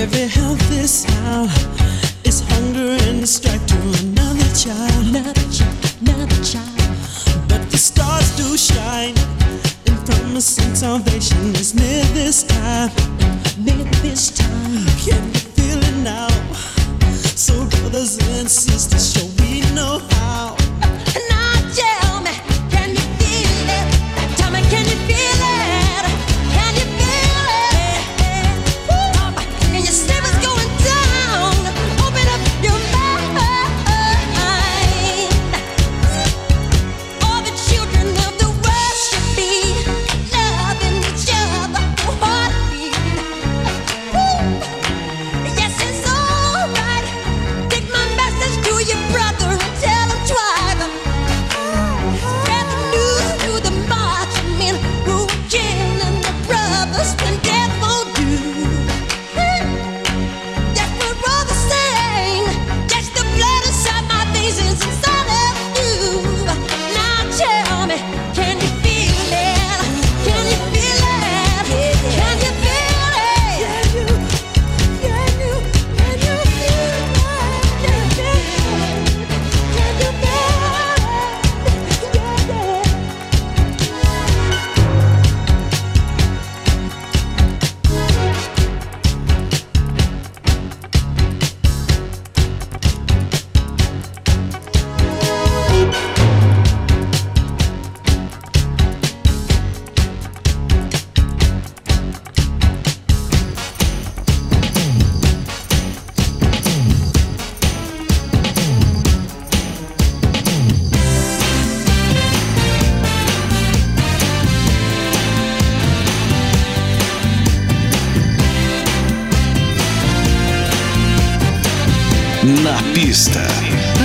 every health is how is hunger and strike to another child. Another child, another child. But the stars do shine, and promising salvation is near this time. Near this time, can feel it now. So brothers and sisters, shall we know?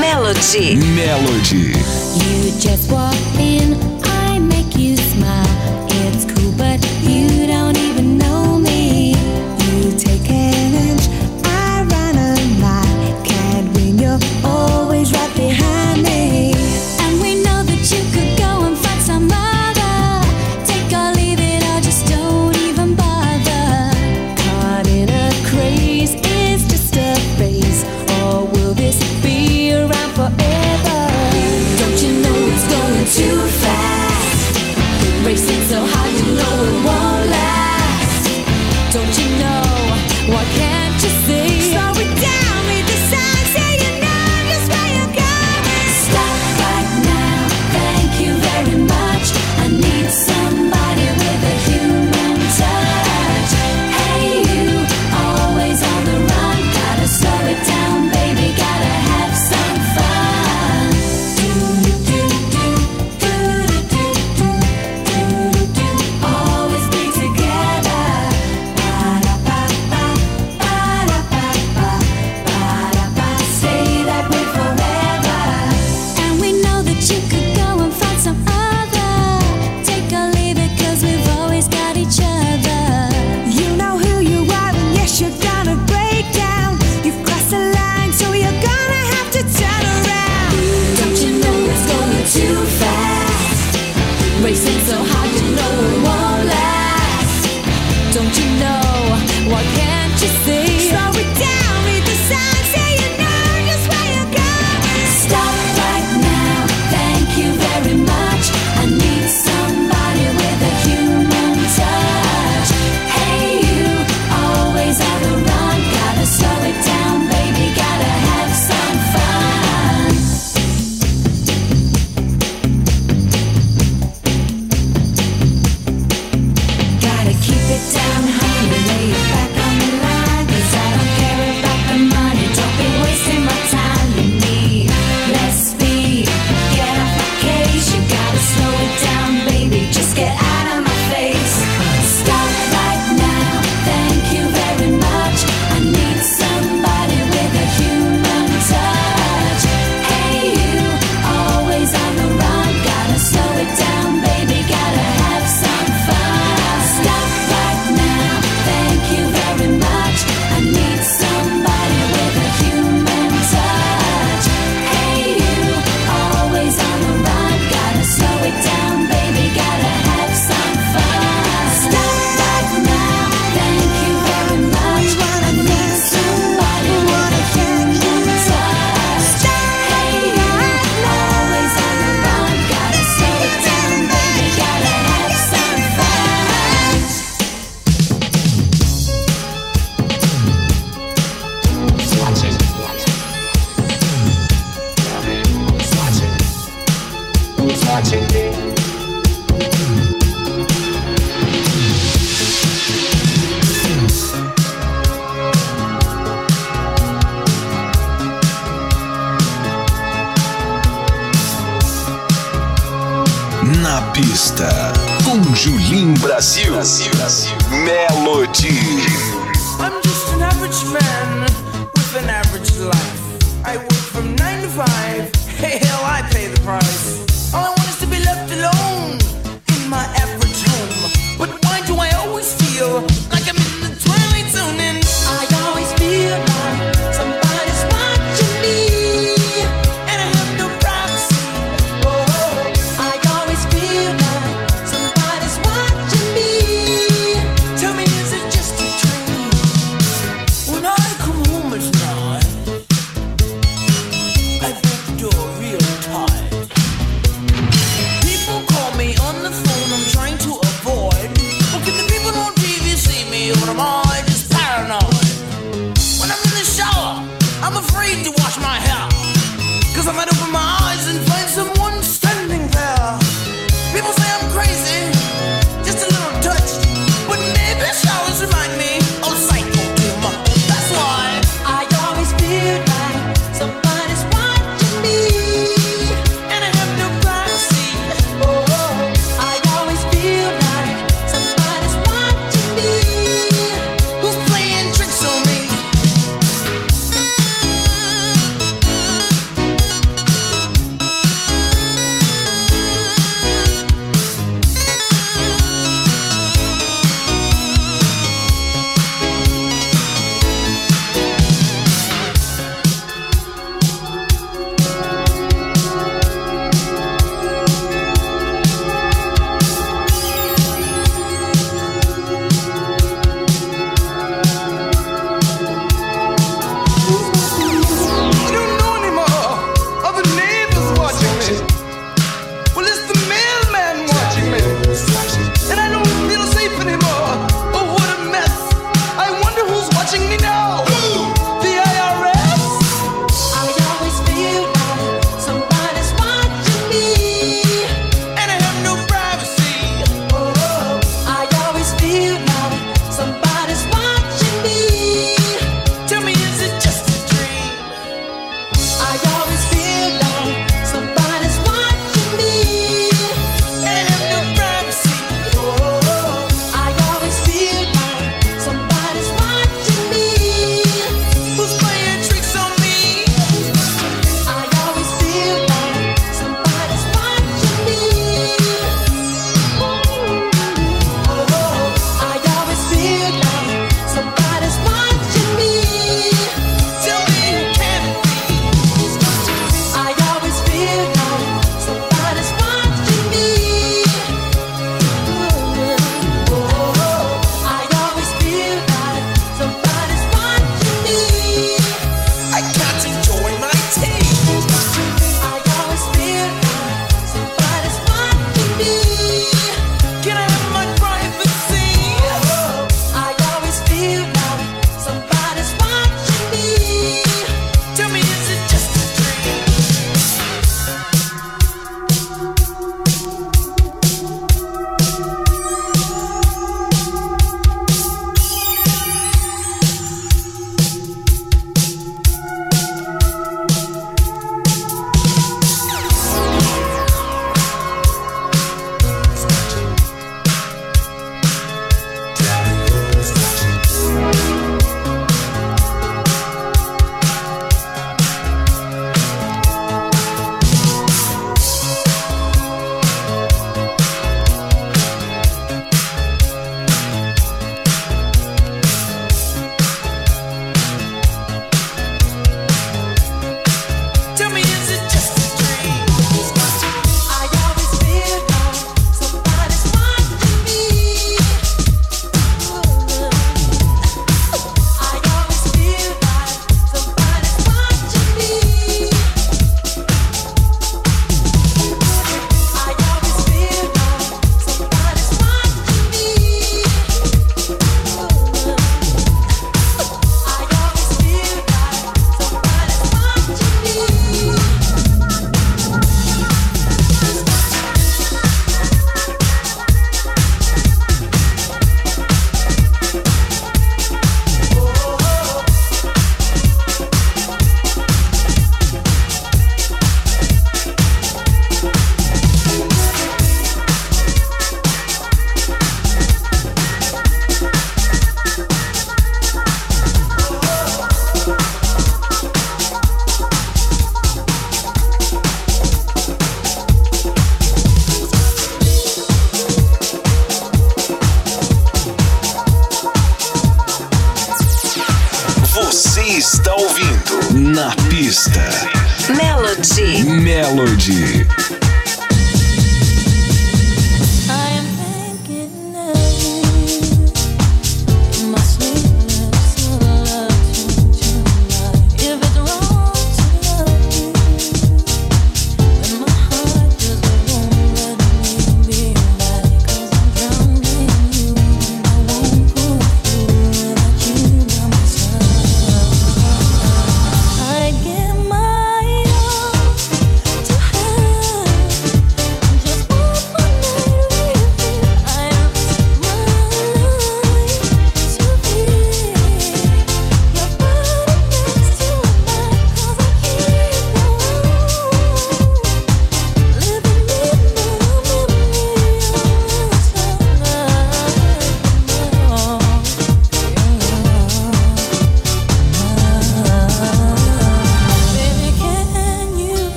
Melody. You just walk in,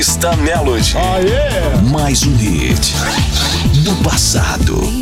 Na pista Melody. Mais um hit do passado.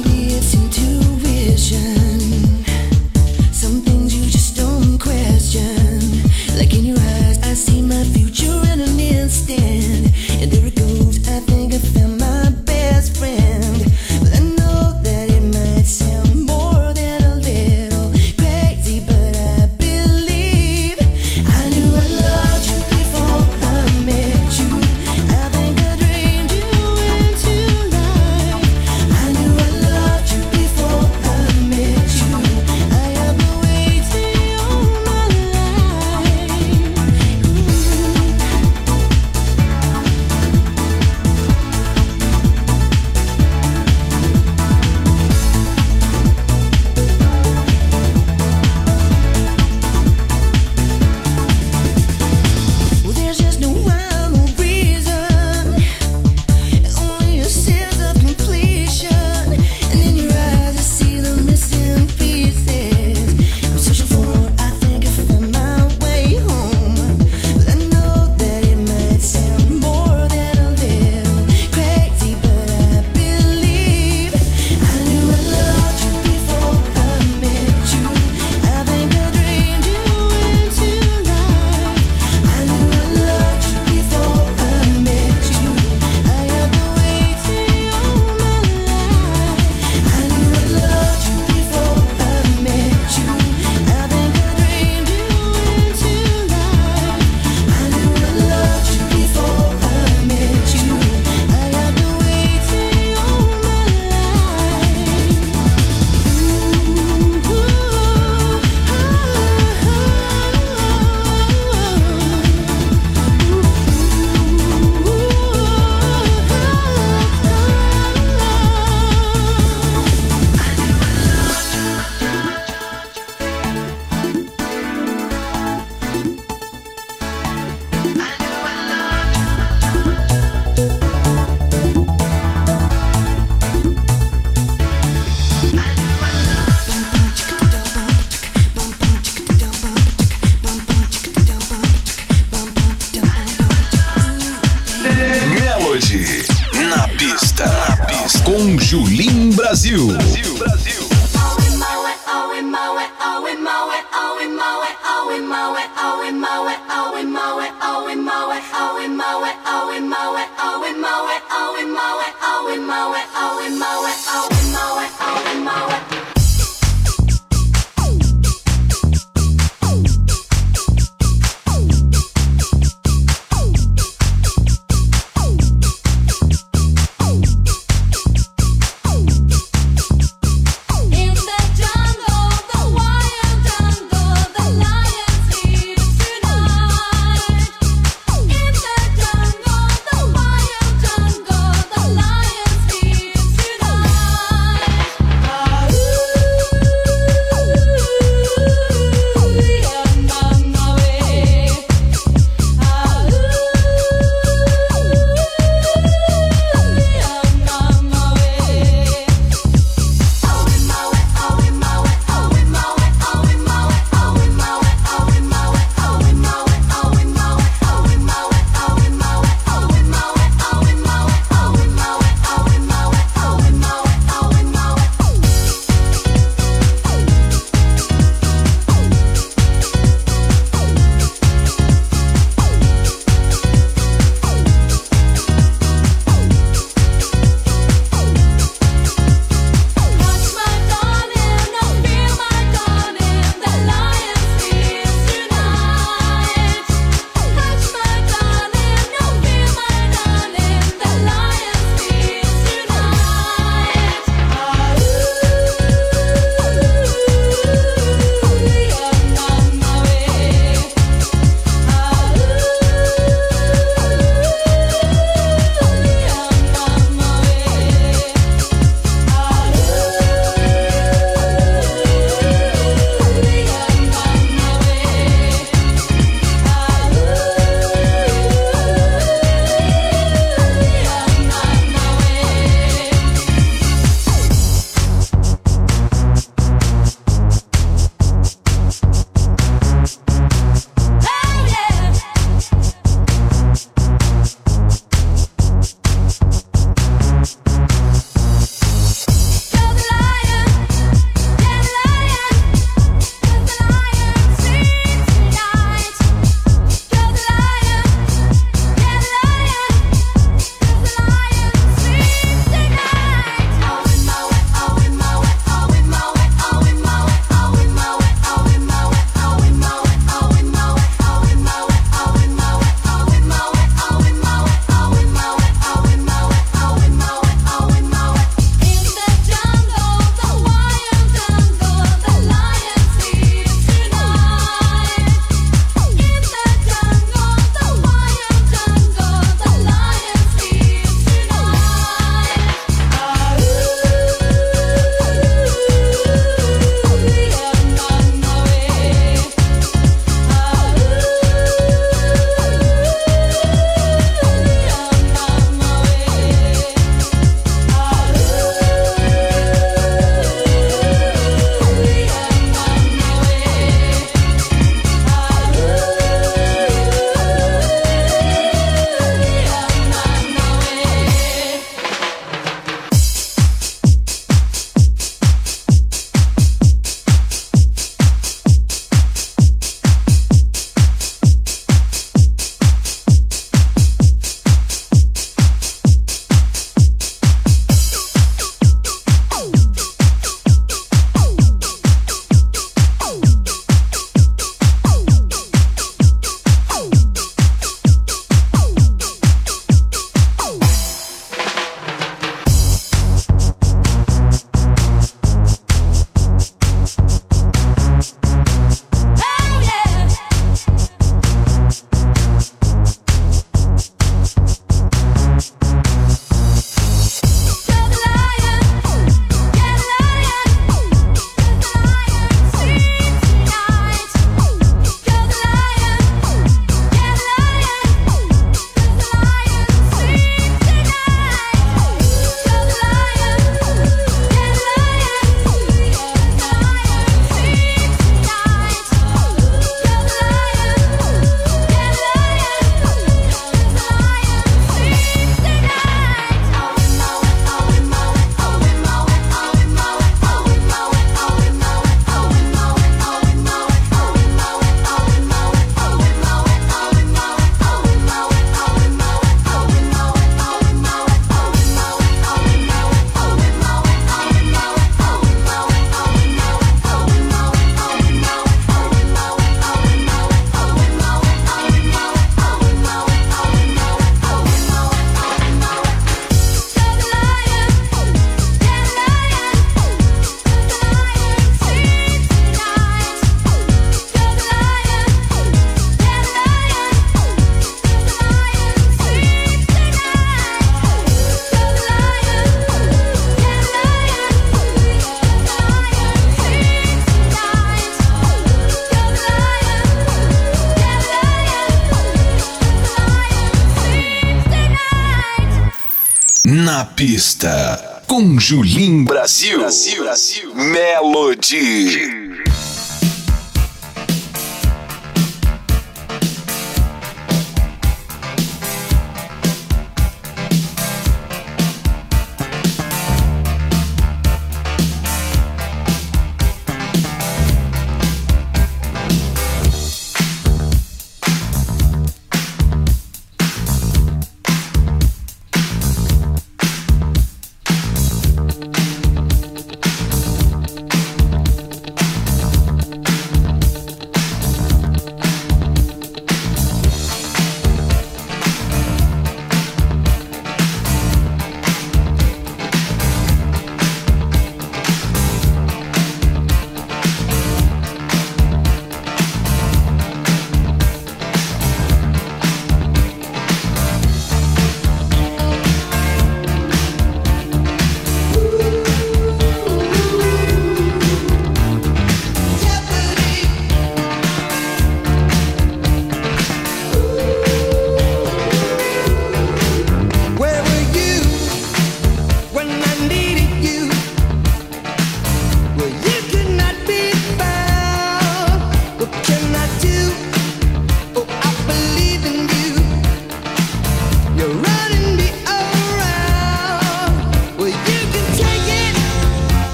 Julim Brasil. Brasil, Brasil. Melody.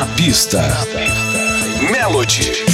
Na pista. Melody.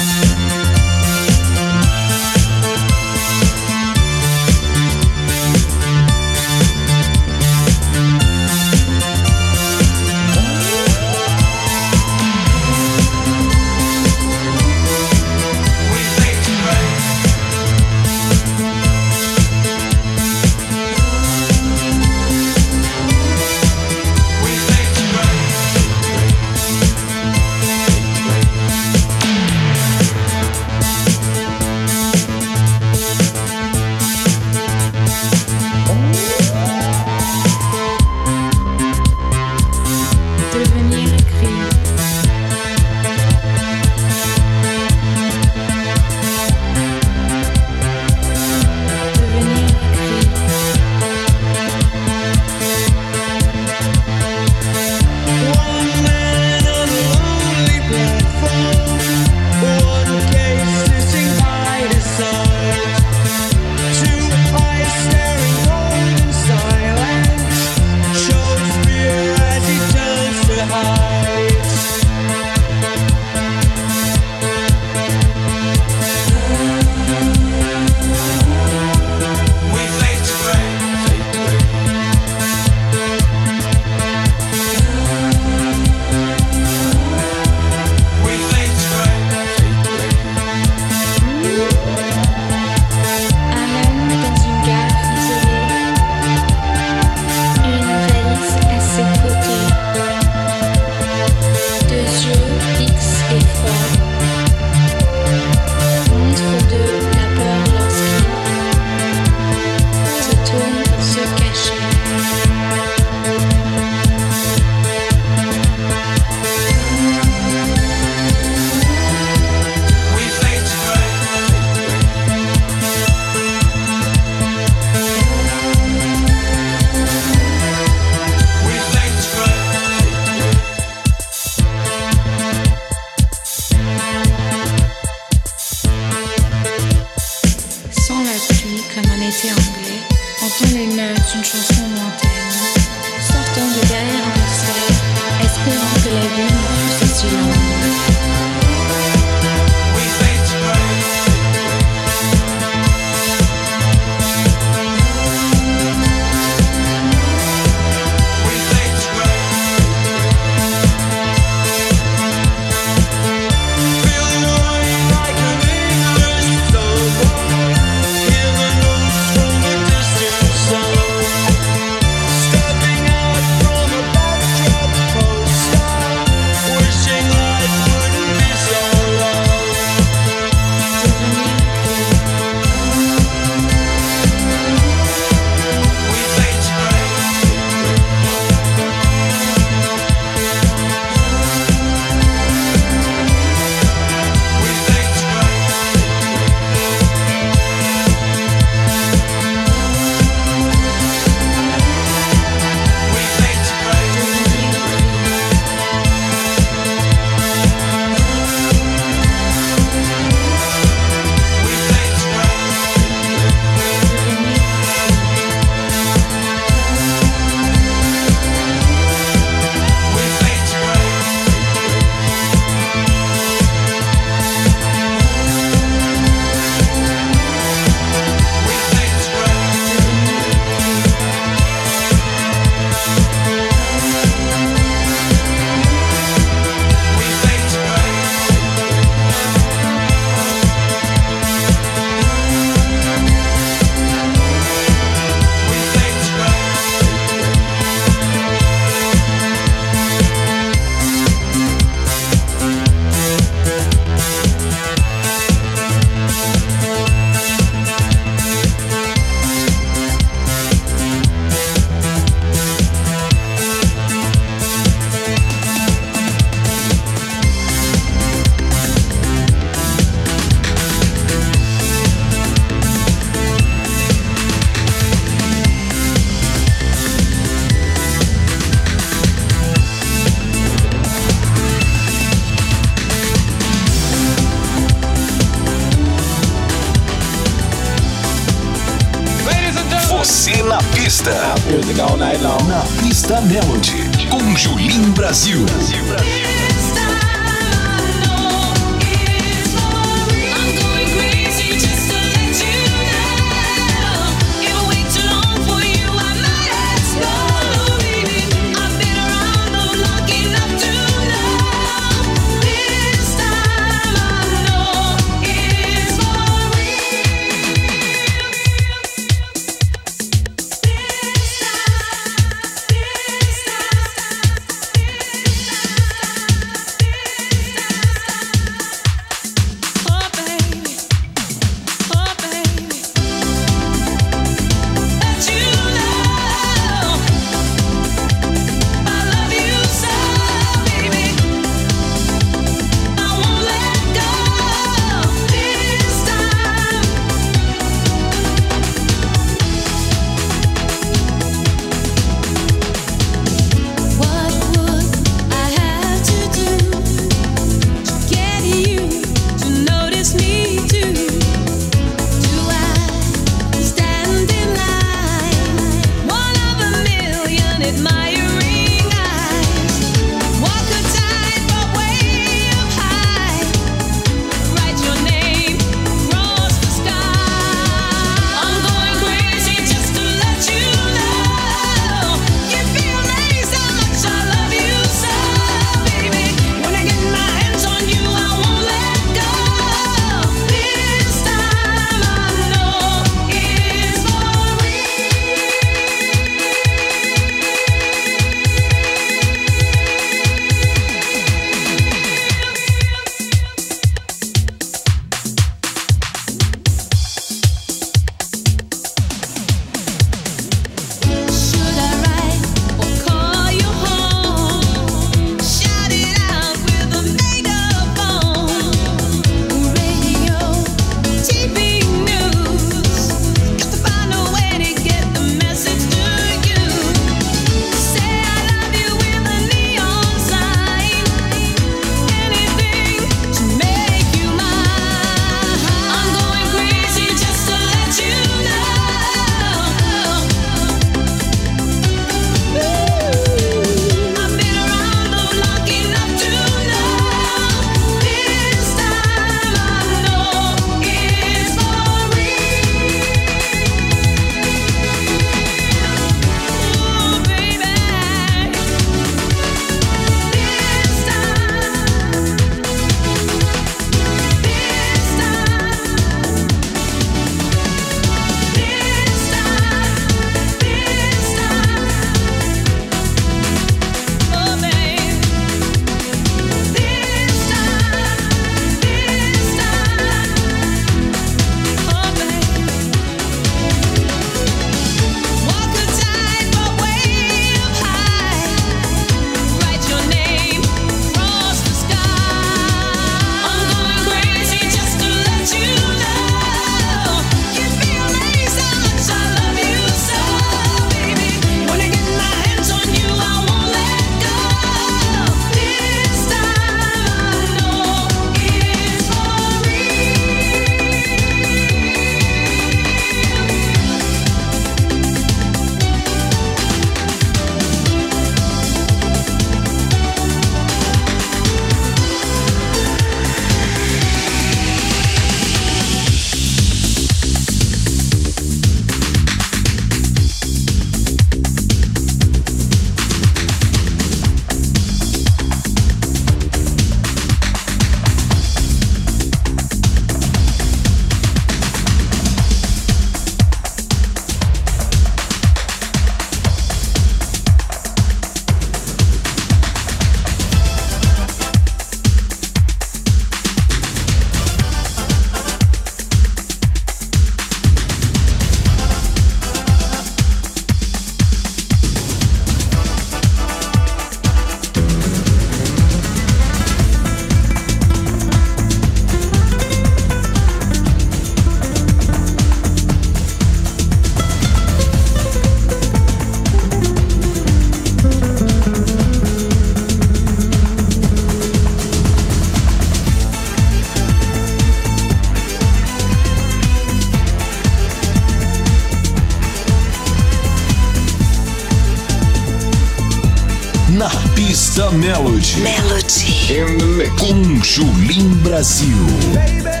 Com Julim Brasil. Baby,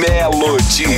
Brasil.